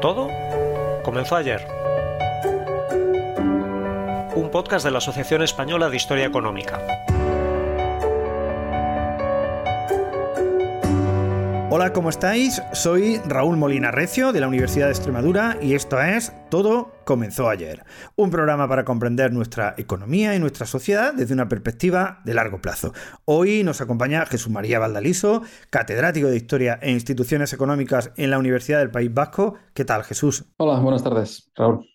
Todo comenzó ayer. Un podcast de la Asociación Española de Historia Económica. Hola, ¿cómo estáis? Soy Raúl Molina Recio de la Universidad de Extremadura y esto es Todo comenzó ayer. Un programa para comprender nuestra economía y nuestra sociedad desde una perspectiva de largo plazo. Hoy nos acompaña Jesús María Valdaliso, catedrático de Historia e Instituciones Económicas en la Universidad del País Vasco. ¿Qué tal, Jesús? Hola, buenas tardes, Raúl.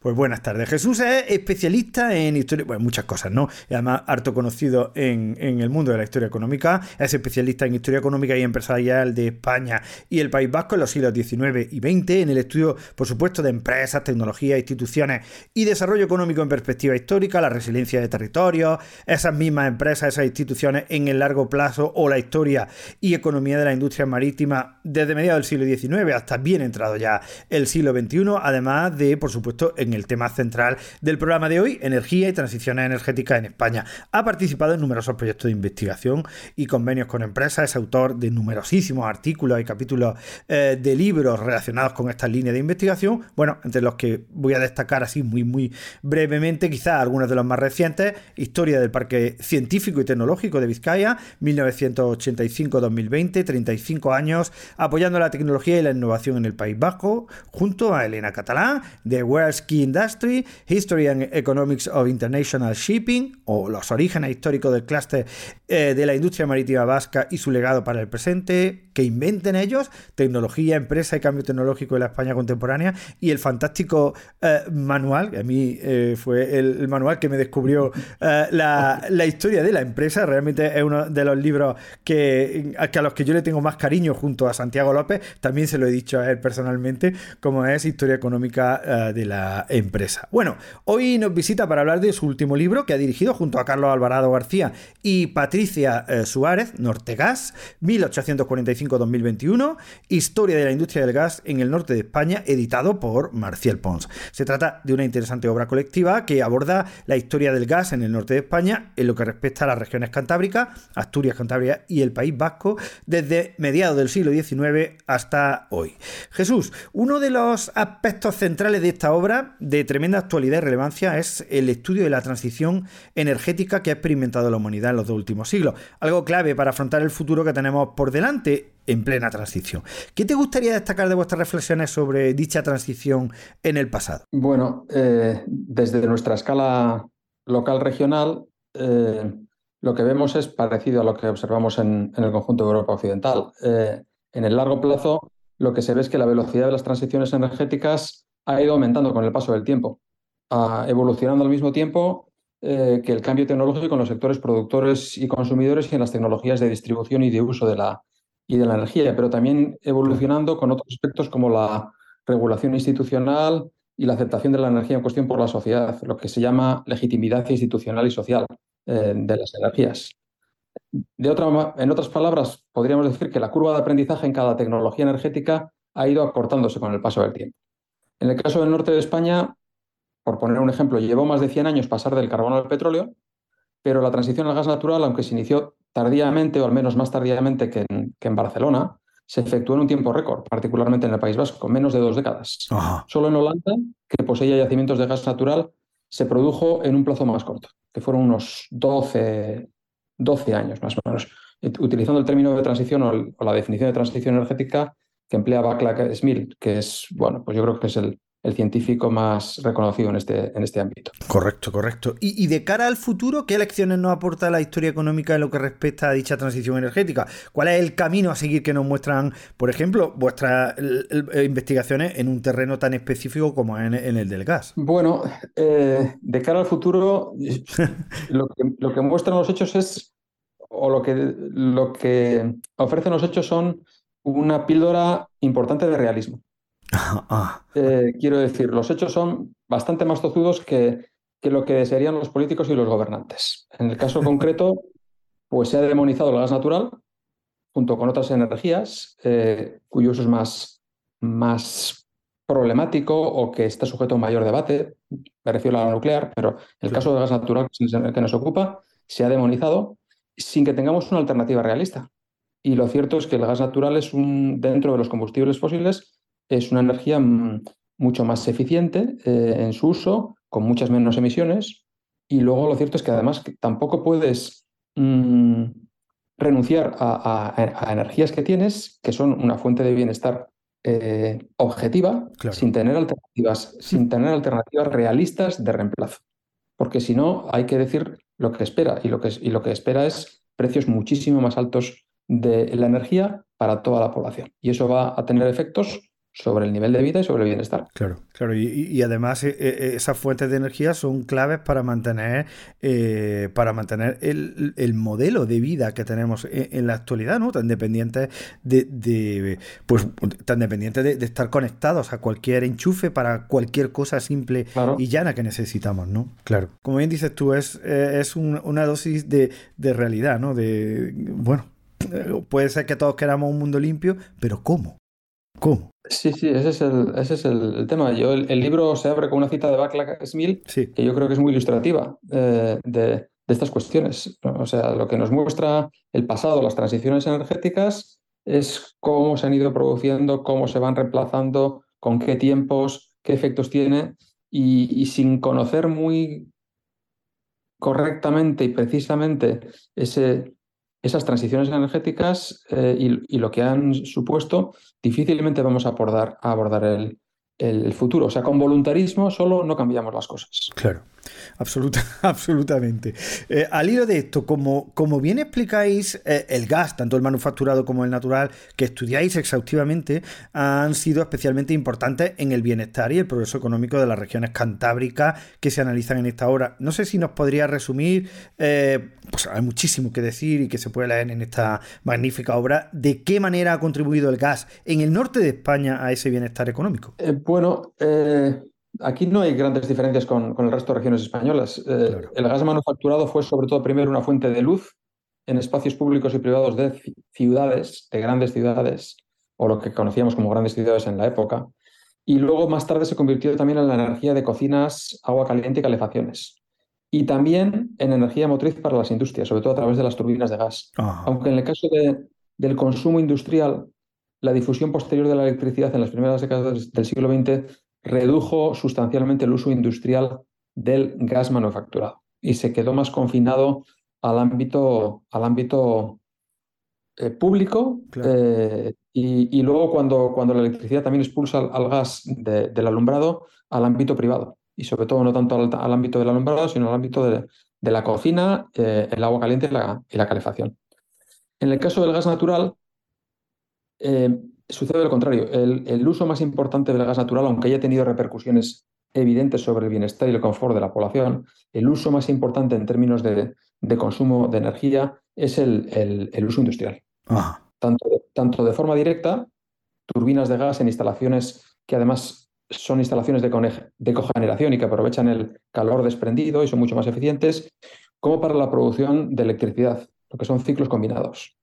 Pues buenas tardes. Jesús es especialista en historia, bueno, muchas cosas, ¿no? Además harto conocido en, en, el mundo de la historia económica. Es especialista en historia económica y empresarial de España y el País Vasco en los siglos XIX y XX, en el estudio, por supuesto, de empresas, tecnologías, instituciones y desarrollo económico en perspectiva histórica, la resiliencia de territorios, esas mismas empresas, esas instituciones en el largo plazo o la historia y economía de la industria marítima desde mediados del siglo XIX hasta bien entrado ya el siglo XXI, además de, por supuesto, supuesto, en el tema central del programa de hoy, energía y transiciones energéticas en España. Ha participado en numerosos proyectos de investigación y convenios con empresas, es autor de numerosísimos artículos y capítulos eh, de libros relacionados con estas líneas de investigación, bueno, entre los que voy a destacar así muy, muy brevemente, quizás algunos de los más recientes, Historia del Parque Científico y Tecnológico de Vizcaya, 1985-2020, 35 años, apoyando la tecnología y la innovación en el País Vasco, junto a Elena Catalán, de World Ski Industry, History and Economics of International Shipping, o los orígenes históricos del clúster eh, de la industria marítima vasca y su legado para el presente, que inventen ellos, tecnología, empresa y cambio tecnológico de la España contemporánea, y el fantástico eh, manual, que a mí eh, fue el, manual que me descubrió la, la, historia de la empresa, realmente es uno de los libros que a los que yo le tengo más cariño junto a Santiago López, también se lo he dicho a él personalmente, como es Historia Económica de la Empresa. Bueno, hoy nos visita para hablar de su último libro, que ha dirigido junto a Carlos Alvarado García y Patricia Suárez, Nortegas, 1845-2021, Historia de la industria del gas en el norte de España, editado por Marcial Pons. Se trata de una interesante obra colectiva que aborda la historia del gas en el norte de España en lo que respecta a las regiones cantábricas, Asturias, Cantabria y el País Vasco, desde mediados del siglo XIX hasta hoy. Jesús, uno de los aspectos centrales de esta obra, de tremenda actualidad y relevancia, es el estudio de la transición energética que ha experimentado la humanidad en los dos últimos siglos, algo clave para afrontar el futuro que tenemos por delante en plena transición. ¿Qué te gustaría destacar de vuestras reflexiones sobre dicha transición en el pasado? Bueno, eh, desde nuestra escala local regional, eh, lo que vemos es parecido a lo que observamos en, en el conjunto de Europa Occidental. Eh, en el largo plazo, lo que se ve es que la velocidad de las transiciones energéticas ha ido aumentando con el paso del tiempo, evolucionando al mismo tiempo eh, que el cambio tecnológico en los sectores productores y consumidores y en las tecnologías de distribución y de uso de la, y de la energía, pero también evolucionando con otros aspectos como la regulación institucional y la aceptación de la energía en cuestión por la sociedad, lo que se llama legitimidad institucional y social eh, de las energías. de otra, en otras palabras, podríamos decir que la curva de aprendizaje en cada tecnología energética ha ido acortándose con el paso del tiempo. En el caso del norte de España, por poner un ejemplo, llevó más de 100 años pasar del carbón al petróleo, pero la transición al gas natural, aunque se inició tardíamente, o al menos más tardíamente que en, Barcelona, se efectuó en un tiempo récord, particularmente en el País Vasco, menos de dos décadas. Solo en Holanda, que poseía yacimientos de gas natural, se produjo en un plazo más corto, que fueron unos 12, 12 años más o menos. Utilizando el término de transición o, la definición de transición energética que emplea Baclack Smith, que es, bueno, pues yo creo que es el, el científico más reconocido en este, en este ámbito. Correcto, correcto. Y, de cara al futuro, ¿qué lecciones nos aporta la historia económica en lo que respecta a dicha transición energética? ¿Cuál es el camino a seguir que nos muestran, por ejemplo, vuestras investigaciones en un terreno tan específico como en, el del gas? Bueno, eh, de cara al futuro, lo, que, lo que muestran los hechos es, o lo que, lo que ofrecen los hechos son una píldora importante de realismo. Ah. Eh, quiero decir, los hechos son bastante más tozudos que, que, lo que desearían los políticos y los gobernantes. En el caso concreto, pues se ha demonizado el gas natural junto con otras energías eh, cuyo uso es más, más problemático o que está sujeto a un mayor debate. Me refiero a la nuclear, pero el caso del gas natural que nos ocupa se ha demonizado sin que tengamos una alternativa realista. Y lo cierto es que el gas natural es un, dentro de los combustibles fósiles, es una energía mucho más eficiente eh, en su uso, con muchas menos emisiones. Y luego lo cierto es que además tampoco puedes mm, renunciar a, energías que tienes, que son una fuente de bienestar eh, objetiva, sin tener alternativas, sin tener alternativas realistas de reemplazo. Porque si no, hay que decir lo que espera. Y lo que, y lo que espera es precios muchísimo más altos de la energía para toda la población. Y eso va a tener efectos sobre el nivel de vida y sobre el bienestar. Claro, claro. Y, además eh, eh, esas fuentes de energía son claves para mantener, eh, para mantener el, modelo de vida que tenemos en, la actualidad, ¿no? Tan dependientes de, pues tan dependientes de, estar conectados a cualquier enchufe para cualquier cosa simple y llana que necesitamos, ¿no? Claro. Como bien dices tú, es, es una dosis de, de realidad, ¿no? De bueno, puede ser que todos queramos un mundo limpio, pero ¿cómo? ¿Cómo? Sí, sí, ese es el, ese es el, tema. Yo, el, libro se abre con una cita de Backlash Smith que yo creo que es muy ilustrativa eh, de, estas cuestiones. O sea, lo que nos muestra el pasado, las transiciones energéticas, es cómo se han ido produciendo, cómo se van reemplazando, con qué tiempos, qué efectos tiene, y sin conocer muy correctamente y precisamente ese, esas transiciones energéticas eh, y, lo que han supuesto, difícilmente vamos a abordar, a abordar el, el futuro. O sea, con voluntarismo solo no cambiamos las cosas. Claro. Absoluta, absolutamente. Eh, al hilo de esto, como, como bien explicáis, eh, el gas, tanto el manufacturado como el natural, que estudiáis exhaustivamente, han sido especialmente importantes en el bienestar y el progreso económico de las regiones cantábricas que se analizan en esta obra. No sé si nos podría resumir, eh, pues hay muchísimo que decir y que se puede leer en esta magnífica obra, de qué manera ha contribuido el gas en el norte de España a ese bienestar económico. bueno, Aquí no hay grandes diferencias con, el resto de regiones españolas. Eh, el gas manufacturado fue sobre todo primero una fuente de luz en espacios públicos y privados de ciudades, de grandes ciudades, o lo que conocíamos como grandes ciudades en la época. Y luego más tarde se convirtió también en la energía de cocinas, agua caliente y calefacciones. Y también en energía motriz para las industrias, sobre todo a través de las turbinas de gas. Aunque en el caso del consumo industrial, la difusión posterior de la electricidad en las primeras décadas del siglo XX redujo sustancialmente el uso industrial del gas manufacturado y se quedó más confinado al ámbito, al ámbito eh, público eh, y, luego cuando, cuando la electricidad también expulsa al, gas del alumbrado al ámbito privado y sobre todo no tanto al, ámbito del alumbrado sino al ámbito de, la cocina, eh, el agua caliente y la, y la, calefacción. En el caso del gas natural, sucede lo contrario. El, uso más importante del gas natural, aunque haya tenido repercusiones evidentes sobre el bienestar y el confort de la población, el uso más importante en términos de, consumo de energía es el, uso industrial. Tanto, tanto, de forma directa, turbinas de gas en instalaciones que además son instalaciones de, de cogeneración y que aprovechan el calor desprendido y son mucho más eficientes, como para la producción de electricidad lo que son ciclos combinados.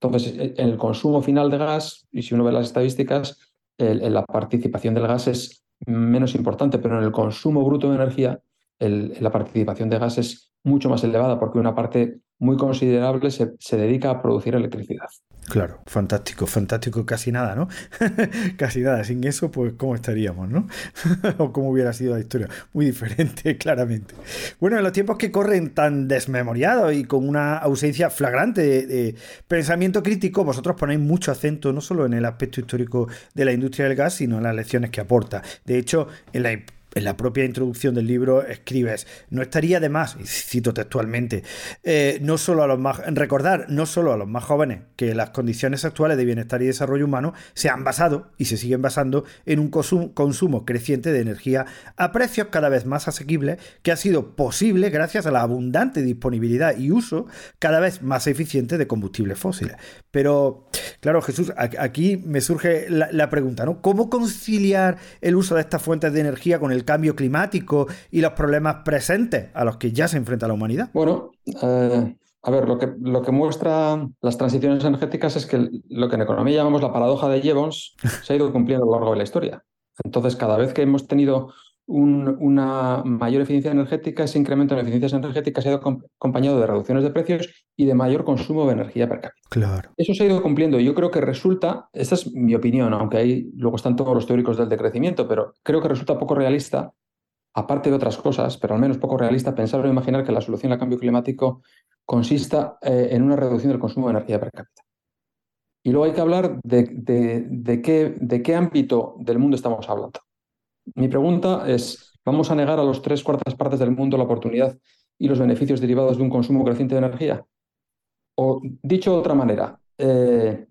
Entonces, e, en el consumo final de gas, y si uno ve las estadísticas, la participación del gas es menos importante, pero en el consumo bruto de energía, la participación de gas es mucho más elevada porque una parte muy considerable se, se dedica a producir electricidad. Claro, fantástico, fantástico, casi nada, ¿no? casi nada, sin eso, pues cómo estaríamos, ¿no? o cómo hubiera sido la historia. Muy diferente, claramente. Bueno, en los tiempos que corren tan desmemoriados y con una ausencia flagrante de, de, pensamiento crítico, vosotros ponéis mucho acento no solo en el aspecto histórico de la industria del gas, sino en las lecciones que aporta. De hecho, en la en la propia introducción del libro escribes, no estaría de más, y cito textualmente, eh, no solo a los más, recordar no solo a los más jóvenes que las condiciones actuales de bienestar y desarrollo humano se han basado y se siguen basando en un consumo creciente de energía a precios cada vez más asequibles que ha sido posible gracias a la abundante disponibilidad y uso cada vez más eficiente de combustibles fósiles. Pero, claro, Jesús, aquí me surge la, la pregunta, ¿no? ¿Cómo conciliar el uso de estas fuentes de energía con el el cambio climático y los problemas presentes a los que ya se enfrenta la humanidad? Bueno, eh, a ver, lo que, lo que muestra las transiciones energéticas es que lo que en economía llamamos la paradoja de Jevons se ha ido cumpliendo a lo largo de la historia. Entonces, cada vez que hemos tenido una mayor eficiencia energética, ese incremento en eficiencias energéticas ha ido acompañado de reducciones de precios y de mayor consumo de energía per cápita. Claro. Eso se ha ido cumpliendo y yo creo que resulta, esta es mi opinión, aunque ahí luego están todos los teóricos del decrecimiento, pero creo que resulta poco realista, aparte de otras cosas, pero al menos poco realista pensar o imaginar que la solución al cambio climático consista eh, en una reducción del consumo de energía per cápita. Y luego hay que hablar de, qué, de qué ámbito del mundo estamos hablando. Mi pregunta es, ¿vamos a negar a los tres cuartas partes del mundo la oportunidad y los beneficios derivados de un consumo creciente de energía? O dicho de otra manera, eh,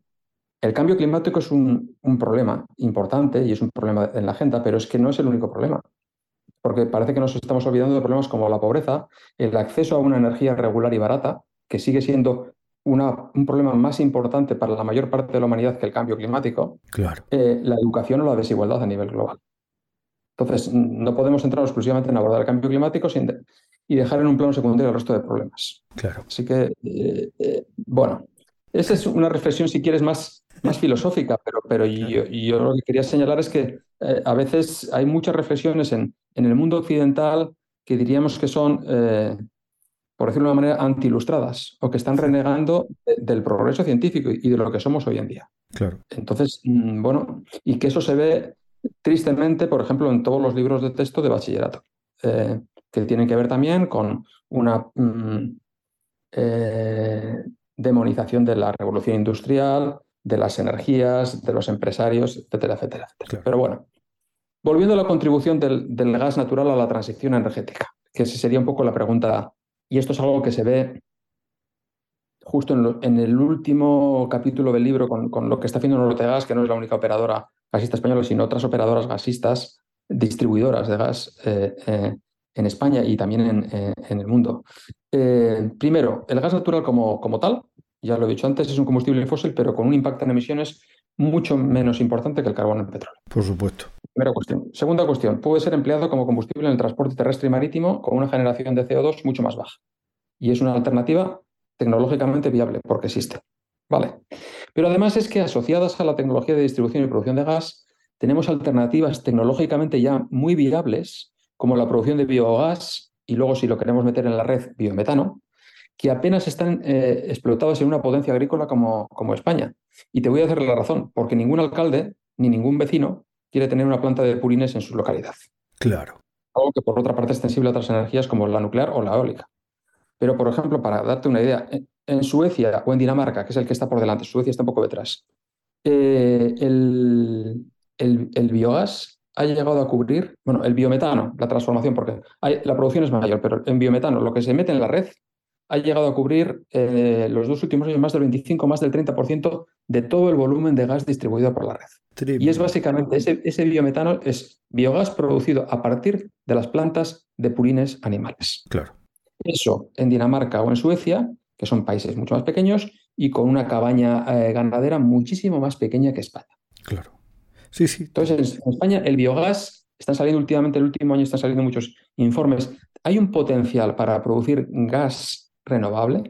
el cambio climático es un, problema importante y es un problema en la agenda, pero es que no es el único problema. Porque parece que nos estamos olvidando de problemas como la pobreza, el acceso a una energía regular y barata, que sigue siendo un problema más importante para la mayor parte de la humanidad que el cambio climático, claro. Eh, la educación o la desigualdad a nivel global. Entonces, no podemos centrarnos exclusivamente en abordar el cambio climático sin y dejar en un plano secundario el resto de problemas. Claro. Así que, eh, eh, bueno, esa es una reflexión, si quieres, más, más filosófica, pero, pero yo, yo, lo que quería señalar es que eh, a veces hay muchas reflexiones en, en, el mundo occidental que diríamos que son, por decirlo de una manera, anti-ilustradas o que están renegando del progreso científico y de lo que somos hoy en día. Claro. Entonces, mm, bueno, y que eso se ve tristemente, por ejemplo, en todos los libros de texto de bachillerato, eh, que tienen que ver también con una mm, eh, demonización de la revolución industrial, de las energías, de los empresarios, etcétera, etcétera. Pero bueno, volviendo a la contribución del, gas natural a la transición energética, que sería un poco la pregunta, y esto es algo que se ve justo en, el último capítulo del libro con, con, lo que está haciendo Nortegas, que no es la única operadora gasista española, sino otras operadoras gasistas, distribuidoras de gas eh, eh, en España y también en, eh, el mundo. primero, el gas natural como, como tal, ya lo he dicho antes, es un combustible fósil, pero con un impacto en emisiones mucho menos importante que el carbón en petróleo. Por supuesto. Primera cuestión. Segunda cuestión, puede ser empleado como combustible en el transporte terrestre y marítimo con una generación de CO2 mucho más baja. Y es una alternativa tecnológicamente viable porque existe. Vale. Pero además es que asociadas a la tecnología de distribución y producción de gas, tenemos alternativas tecnológicamente ya muy viables, como la producción de biogás y luego, si lo queremos meter en la red, biometano, que apenas están eh, explotadas en una potencia agrícola como, como España. Y te voy a hacer la razón, porque ningún alcalde ni ningún vecino quiere tener una planta de purines en su localidad. Claro. Algo que por otra parte es sensible a otras energías como la nuclear o la eólica. Pero, por ejemplo, para darte una idea, en Suecia o en Dinamarca, que es el que está por delante, Suecia está un poco detrás, eh, el, el, biogás ha llegado a cubrir, bueno, el biometano, la transformación, porque la producción es mayor, pero en biometano, lo que se mete en la red, ha llegado a cubrir eh, los dos últimos años más del 25, más del 30% de todo el volumen de gas distribuido por la red. Y es básicamente, ese, ese biometano es biogás producido a partir de las plantas de purines animales. Claro. Eso en Dinamarca o en Suecia que son países mucho más pequeños y con una cabaña eh, ganadera muchísimo más pequeña que España. Claro. Sí, sí. Entonces, en España el biogás, están saliendo últimamente, el último año están saliendo muchos informes, hay un potencial para producir gas renovable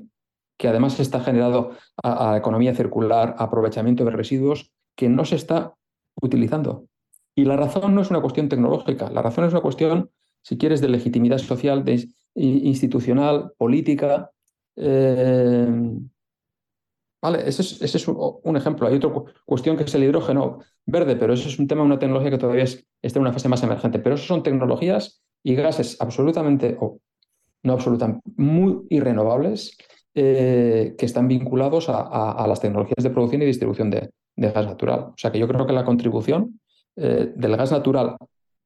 que además está generado a, economía circular, aprovechamiento de residuos, que no se está utilizando. Y la razón no es una cuestión tecnológica, la razón es una cuestión, si quieres, de legitimidad social, de, institucional, política. Eh, vale, ese es, un, ejemplo. Hay otra cuestión que es el hidrógeno verde, pero eso es un tema, una tecnología que todavía está en una fase más emergente. Pero eso son tecnologías y gases absolutamente, o no absolutamente, muy irrenovables eh, que están vinculados a, las tecnologías de producción y distribución de, gas natural. O sea que yo creo que la contribución eh, del gas natural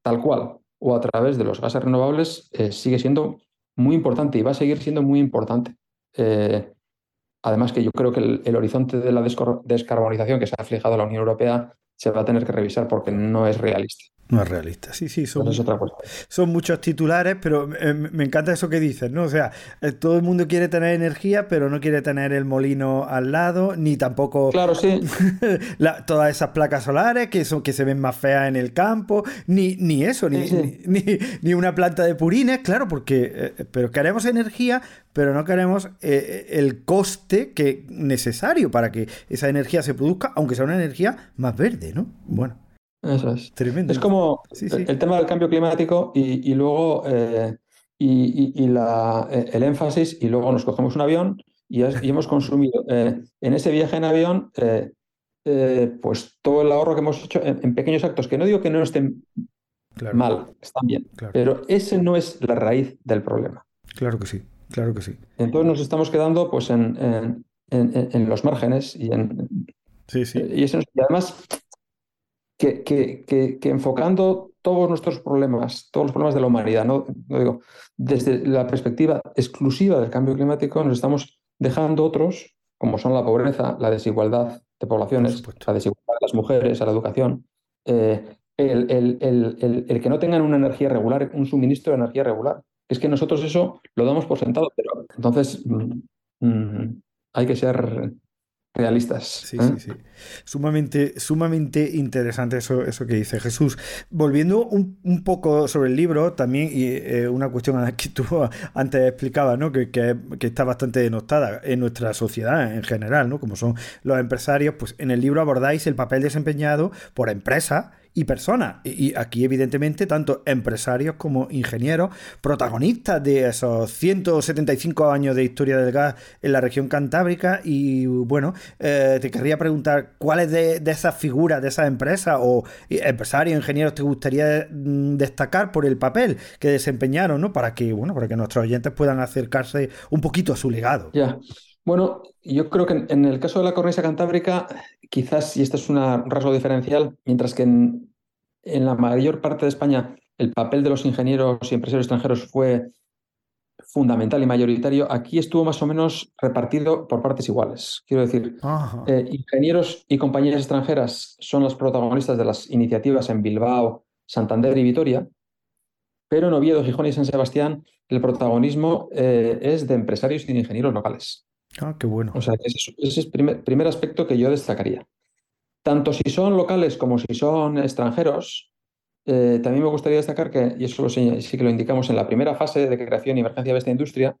tal cual o a través de los gases renovables eh, sigue siendo muy importante y va a seguir siendo muy importante. Además que yo creo que el, el horizonte de la descarbonización que se ha fijado la Unión Europea se va a tener que revisar porque no es realista. No es realista, sí, sí, son, son muchos titulares, pero me encanta eso que dices, ¿no? O sea, eh, todo el mundo quiere tener energía, pero no quiere tener el molino al lado, ni tampoco claro, sí. todas esas placas solares que, son, que se ven más feas en el campo, ni, ni eso, ni, Ni, ni, una planta de purines, claro, porque eh, pero queremos energía, pero no queremos eh, el coste que necesario para que esa energía se produzca, aunque sea una energía más verde, ¿no? Bueno. Eso es. Tremendo. Es como el tema del cambio climático y, luego eh, y, la, eh, el énfasis y luego nos cogemos un avión y, hemos consumido eh, en ese viaje en avión pues todo el ahorro que hemos hecho en, pequeños actos, que no digo que no estén mal, están bien, pero ese no es la raíz del problema. Claro que sí, claro que sí. Entonces nos estamos quedando pues en, en, los márgenes y en... Sí, sí. Y, eso, y además que, enfocando todos nuestros problemas, todos los problemas de la humanidad, ¿no? digo, desde la perspectiva exclusiva del cambio climático, nos estamos dejando otros, como son la pobreza, la desigualdad de poblaciones, la desigualdad de las mujeres, a la educación, eh, el, que no tengan una energía regular, un suministro de energía regular. Es que nosotros eso lo damos por sentado, pero entonces mm, mm, hay que ser realistas. Sí, ¿eh? sí, sí. Sumamente, sumamente interesante eso, eso que dice Jesús. Volviendo un, poco sobre el libro, también, y eh, una cuestión que tú antes explicabas, ¿no? Que, que, está bastante denostada en nuestra sociedad en general, ¿no? Como son los empresarios, pues en el libro abordáis el papel desempeñado por empresas y personas. Y aquí, evidentemente, tanto empresarios como ingenieros, protagonistas de esos 175 años de historia del gas en la región cantábrica. Y bueno, eh, te querría preguntar, ¿cuáles de, esas figuras, de esas empresas o empresarios, ingenieros, te gustaría mm, destacar por el papel que desempeñaron, ¿no? Para que, bueno, para que nuestros oyentes puedan acercarse un poquito a su legado. Ya. Bueno, yo creo que en, el caso de la cornisa cantábrica, quizás, y este es un rasgo diferencial, mientras que en, la mayor parte de España el papel de los ingenieros y empresarios extranjeros fue fundamental y mayoritario, aquí estuvo más o menos repartido por partes iguales. Quiero decir, eh, ingenieros y compañías extranjeras son los protagonistas de las iniciativas en Bilbao, Santander y Vitoria, pero en Oviedo, Gijón y San Sebastián el protagonismo eh, es de empresarios y de ingenieros locales. Ah, qué bueno. O sea, ese, es el primer, aspecto que yo destacaría. Tanto si son locales como si son extranjeros, eh, también me gustaría destacar que, y eso sí que lo indicamos en la primera fase de creación y emergencia de esta industria,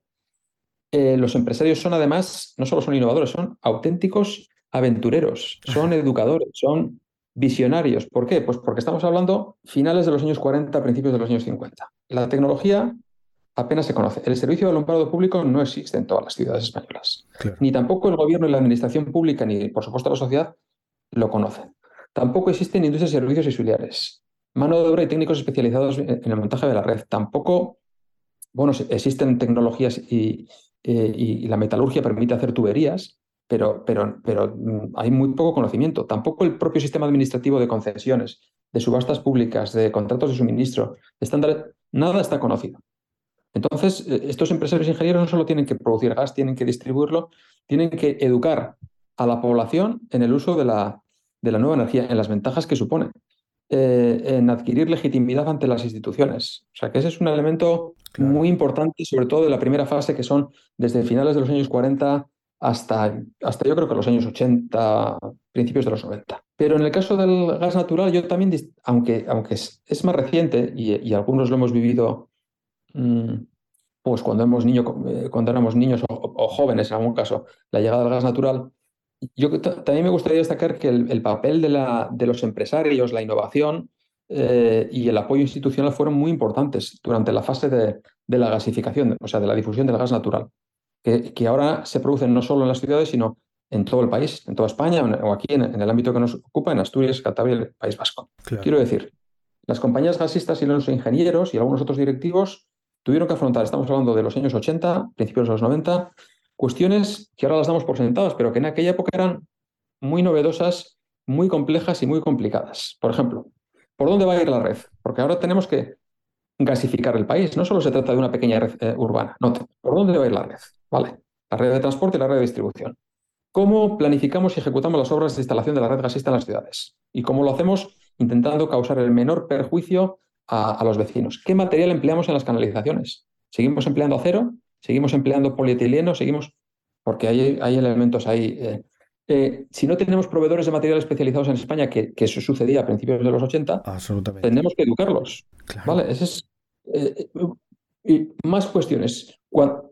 eh, los empresarios son además, no solo son innovadores, son auténticos aventureros, son educadores, son visionarios. ¿Por qué? Pues porque estamos hablando finales de los años 40, principios de los años 50. La tecnología apenas se conoce. El servicio de alumbrado público no existe en todas las ciudades españolas. Ni tampoco el gobierno y la administración pública, ni por supuesto la sociedad, lo conocen. Tampoco existen industrias y servicios auxiliares. Mano de obra y técnicos especializados en el montaje de la red. Tampoco, bueno, existen tecnologías y, eh, la metalurgia permite hacer tuberías, pero, pero, pero mm, hay muy poco conocimiento. Tampoco el propio sistema administrativo de concesiones, de subastas públicas, de contratos de suministro, estándar, nada está conocido. Entonces, eh, estos empresarios ingenieros no solo tienen que producir gas, tienen que distribuirlo, tienen que educar a la población en el uso de la, de la nueva energía, en las ventajas que supone, eh, en adquirir legitimidad ante las instituciones. O sea que ese es un elemento muy importante, sobre todo de la primera fase, que son desde finales de los años 40 hasta, hasta yo creo que los años 80, principios de los 90. Pero en el caso del gas natural, yo también, aunque, aunque es, más reciente y, y algunos lo hemos vivido pues cuando, hemos niño, eh, cuando éramos niños o, jóvenes, en algún caso, la llegada del gas natural. Yo también me gustaría destacar que el, papel de, la, de, los empresarios, la innovación eh, y el apoyo institucional fueron muy importantes durante la fase de, de, la gasificación, o sea, de la difusión del gas natural, que, que, ahora se producen no solo en las ciudades, sino en todo el país, en toda España o aquí en, el ámbito que nos ocupa, en Asturias, Cantabria y el País Vasco. Quiero decir, las compañías gasistas y los ingenieros y algunos otros directivos tuvieron que afrontar, estamos hablando de los años 80, principios de los 90, cuestiones que ahora las damos por sentadas, pero que en aquella época eran muy novedosas, muy complejas y muy complicadas. Por ejemplo, ¿por dónde va a ir la red? Porque ahora tenemos que gasificar el país. No solo se trata de una pequeña red eh, urbana, no, ¿por dónde va a ir la red? Vale, la red de transporte y la red de distribución. ¿Cómo planificamos y ejecutamos las obras de instalación de la red gasista en las ciudades? ¿Y cómo lo hacemos? Intentando causar el menor perjuicio a, los vecinos. ¿Qué material empleamos en las canalizaciones? ¿Seguimos empleando acero? ¿Seguimos empleando polietileno? ¿Seguimos...? Porque hay, hay elementos ahí. Eh, eh, si no tenemos proveedores de material especializados en España, que, eso sucedía a principios de los 80, tenemos que educarlos. ¿vale? es, eh, y más cuestiones.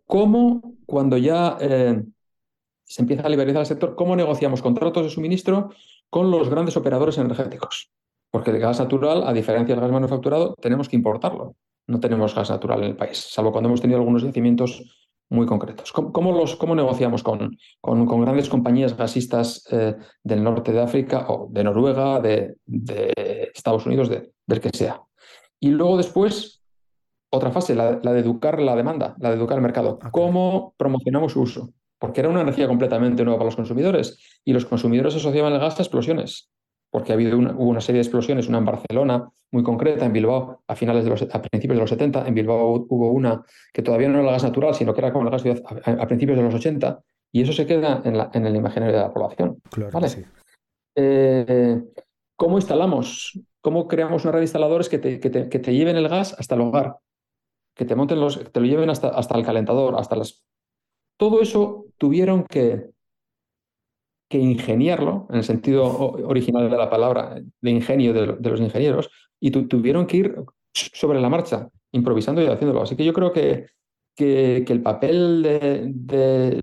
¿Cómo, cuando ya se empieza a liberalizar el sector, cómo negociamos contratos de suministro con los grandes operadores energéticos? Porque el gas natural, a diferencia del gas manufacturado, tenemos que importarlo. No tenemos gas natural en el país, salvo cuando hemos tenido algunos yacimientos muy concretos. ¿Cómo, los, cómo negociamos con, con, grandes compañías gasistas eh, del norte de África o de Noruega, de, Estados Unidos, del que sea? Y luego después, otra fase, la, de educar la demanda, la de educar el mercado. ¿Cómo promocionamos su uso? Porque era una energía completamente nueva para los consumidores y los consumidores asociaban el gas a explosiones porque ha habido una, hubo una serie de explosiones, una en Barcelona muy concreta, en Bilbao a finales de los, a principios de los 70, en Bilbao hubo una que todavía no era el gas natural, sino que era como el gas a, principios de los 80, y eso se queda en, la, en el imaginario de la población. Claro, sí. Eh, ¿Cómo instalamos? ¿Cómo creamos una red de instaladores que te, que te, lleven el gas hasta el hogar? Que te monten los, te lo lleven hasta, hasta el calentador, hasta las. Todo eso tuvieron que, que ingeniarlo, en el sentido original de la palabra, de ingenio de, los ingenieros, y tuvieron que ir sobre la marcha, improvisando y haciéndolo. Así que yo creo que, que, el papel de,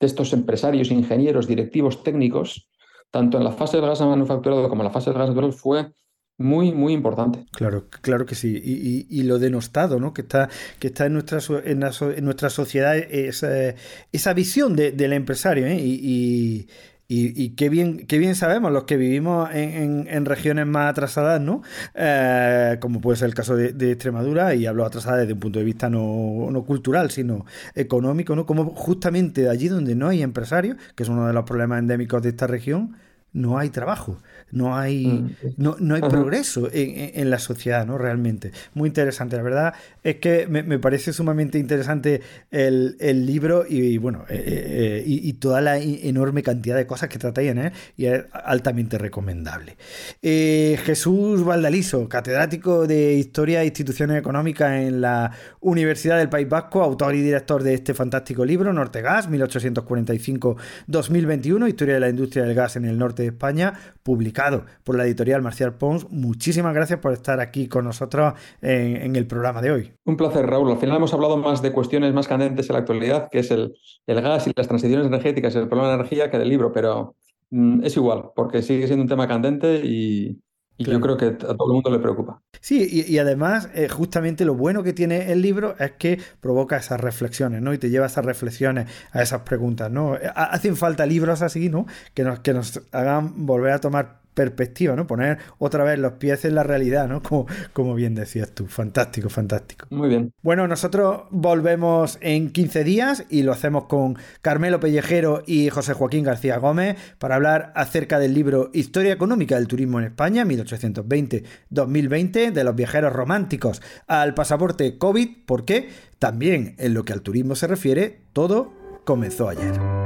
estos empresarios, ingenieros, directivos, técnicos, tanto en la fase del gas manufacturado como en la fase del gas natural, fue muy, muy importante. Claro, claro que sí. Y, lo denostado, ¿no? Que está, que está en nuestra, en, nuestra sociedad esa, esa visión del empresario, ¿eh? y, y, qué, bien, qué bien sabemos los que vivimos en, regiones más atrasadas, ¿no? Eh, como puede ser el caso de, Extremadura, y hablo atrasada desde un punto de vista no, no, cultural, sino económico, ¿no? Como justamente allí donde no hay empresarios, que es uno de los problemas endémicos de esta región, no hay trabajo no hay, mm, no, no hay progreso en, la sociedad, ¿no? Realmente. Muy interesante, la verdad es que me, parece sumamente interesante el, libro y, bueno, eh, eh, y, toda la enorme cantidad de cosas que trata ahí en él y es altamente recomendable. Eh, Jesús Valdaliso, catedrático de Historia e Instituciones Económicas en la Universidad del País Vasco, autor y director de este fantástico libro, Nortegas, 1845-2021, Historia de la Industria del Gas en el Norte de España, publicado por la editorial Marcial Pons. Muchísimas gracias por estar aquí con nosotros en, el programa de hoy. Un placer, Raúl. Al final hemos hablado más de cuestiones más candentes en la actualidad, que es el, el gas y las transiciones energéticas y el problema de energía que del libro, pero mm, es igual, porque sigue siendo un tema candente y, yo creo que a todo el mundo le preocupa. Sí, y, además, eh, justamente lo bueno que tiene el libro es que provoca esas reflexiones, ¿no? Y te lleva a esas reflexiones, a esas preguntas, ¿no? Hacen falta libros así, ¿no? Que nos, que nos hagan volver a tomar perspectiva, ¿no? Poner otra vez los pies en la realidad, ¿no? Como, como bien decías tú. Fantástico, fantástico. Muy bien. Bueno, nosotros volvemos en 15 días y lo hacemos con Carmelo Pellejero y José Joaquín García Gómez para hablar acerca del libro Historia Económica del Turismo en España, 1820-2020, de los viajeros románticos al pasaporte COVID, porque también en lo que al turismo se refiere, todo comenzó ayer.